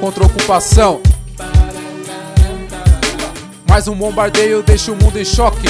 Contra ocupação. Mais um bombardeio deixa o mundo em choque.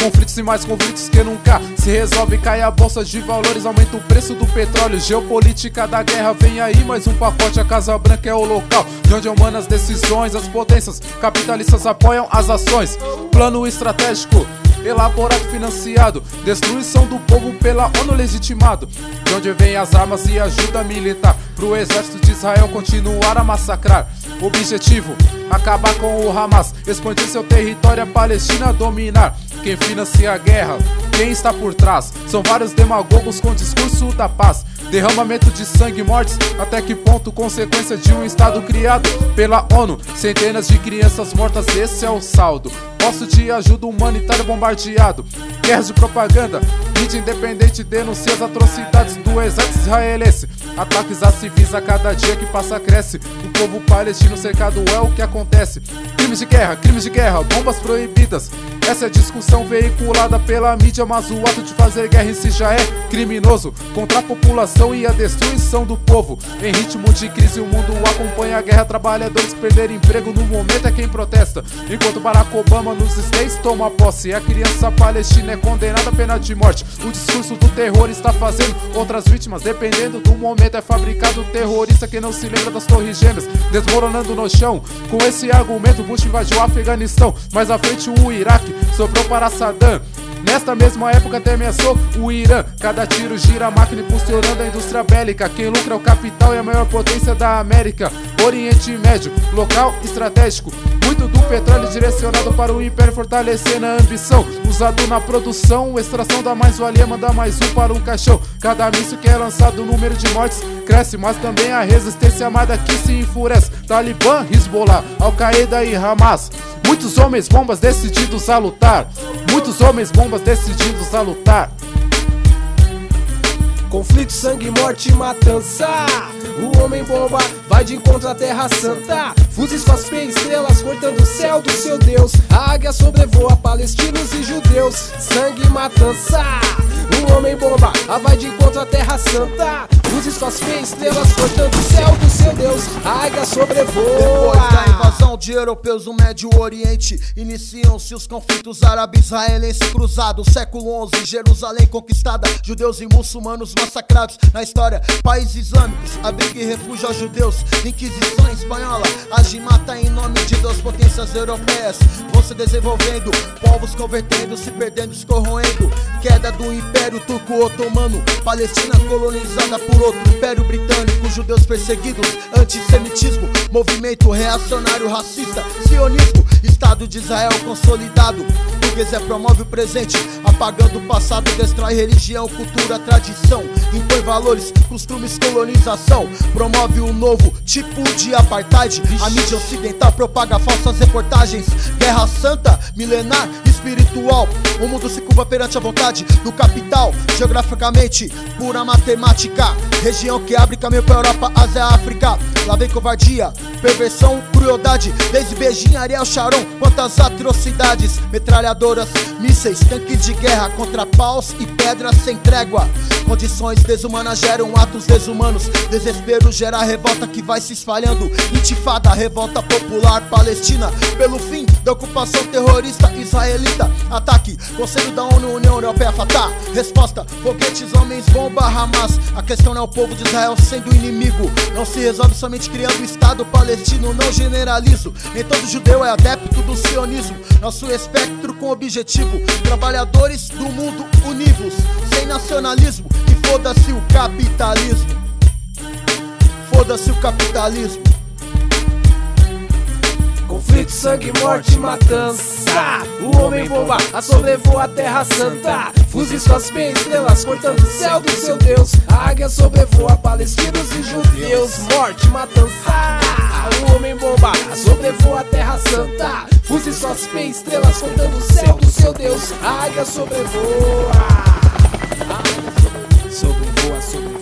Conflitos e mais conflitos que nunca se resolve. Cai a bolsa de valores, aumenta o preço do petróleo. Geopolítica da guerra, vem aí mais um pacote. A Casa Branca é o local de onde humanas decisões. As potências capitalistas apoiam as ações. Plano estratégico elaborado financiado. Destruição do povo pela ONU legitimado. De onde vem as armas e ajuda militar pro exército de Israel continuar a massacrar. Objetivo: acabar com o Hamas, expandir seu território, a Palestina dominar. Quem financia a guerra? Quem está por trás? São vários demagogos com discurso da paz. Derramamento de sangue e mortes, até que ponto consequência de um estado criado pela ONU? Centenas de crianças mortas, esse é o saldo. Posto de ajuda humanitária bombardeado. Guerras de propaganda, mídia independente denuncia as atrocidades do exército israelense. Ataques a civis a cada dia que passa cresce. O povo palestino cercado é o que acontece. Crimes de guerra, crimes de guerra, bombas proibidas. Essa é a discussão veiculada pela mídia, mas o ato de fazer guerra em si já é criminoso contra a população e a destruição do povo. Em ritmo de crise, o mundo acompanha a guerra. Trabalhadores perder emprego no momento é quem protesta. Enquanto Barack Obama nos States toma posse, a criança palestina é condenada à pena de morte. O discurso do terror está fazendo outras vítimas. Dependendo do momento, é fabricado terrorista que não se lembra das torres gêmeas, desmoronando no chão. Com esse argumento, Bush invadiu o Afeganistão. Mais à frente, o Iraque sobrou para Saddam. Nesta mesma época até ameaçou o Irã. Cada tiro gira a máquina impulsionando a indústria bélica. Quem lucra é o capital e a maior potência da América. Oriente Médio, local estratégico. Muito do petróleo direcionado para o império fortalecendo a ambição. Usado na produção, extração da mais-valia, manda mais um para um caixão. Cada míssil que é lançado, o número de mortes cresce, mas também a resistência armada que se enfurece. Talibã, Hezbollah, Al-Qaeda e Hamas. Muitos homens bombas decididos a lutar. Muitos homens bombas decididos a lutar. Conflito, sangue, morte e matança. O homem bomba vai de encontro à terra santa. Fuzis com as estrelas cortando o céu do seu Deus. A águia sobrevoa palestinos e judeus. Sangue e matança. O homem bomba vai de encontro à terra santa. Fuzis com as estrelas cortando o céu do seu Deus. A águia sobrevoa. Depois da invasão de europeus no Médio Oriente, iniciam-se os conflitos árabe-israelense cruzados. Século XI, Jerusalém conquistada, judeus e muçulmanos massacrados na história. Países islâmicos, abrigo e refúgio aos judeus. Inquisição espanhola, age mata em nome de duas potências europeias. Vão se desenvolvendo, povos convertendo, se perdendo, se corroendo. Queda do Império Turco-Otomano, Palestina colonizada por outro Império Britânico, judeus perseguidos, antissemitismo, movimento reacionário racista, sionismo, Estado de Israel consolidado. Burguesia promove o presente, apagando o passado, destrói religião, cultura, tradição, impõe valores, costumes, colonização, promove um novo tipo de apartheid. A mídia ocidental propaga falsas reportagens, guerra santa, milenar, espiritual. O mundo se curva perante a vontade do capital, geograficamente, pura matemática. Região que abre caminho pra Europa, Ásia, África. Lá vem covardia, perversão, crueldade. Desde Beijing, Ariel, Sharon, quantas atrocidades. Metralhadoras, mísseis, tanques de guerra contra paus e pedras sem trégua. Condições desumanas geram atos desumanos. Desespero gera revolta que vai se espalhando. Intifada, revolta popular palestina. Pelo fim da ocupação terrorista israelita. Ataque, Conselho da ONU, União Europeia, Fatah. Resposta, foguetes, homens, bomba, Hamas. A questão não é o povo de Israel sendo inimigo. Não se resolve somente criando o Estado palestino. Não generalizo. Nem todo judeu é adepto do sionismo. Nosso espectro com objetivo. Trabalhadores do mundo univos. Sem nacionalismo. E foda-se o capitalismo. Foda-se o capitalismo. Conflito, sangue, morte e matança. O homem bomba a sobrevoa a terra santa. Fuzis suas as estrelas cortando o céu do seu Deus. A águia sobrevoa palestinos e judeus. Morte, matança. O homem bomba a sobrevoa a terra santa. Fuzis suas as estrelas cortando o céu do seu Deus. A águia sobrevoa a Sobrevoa, sobrevoa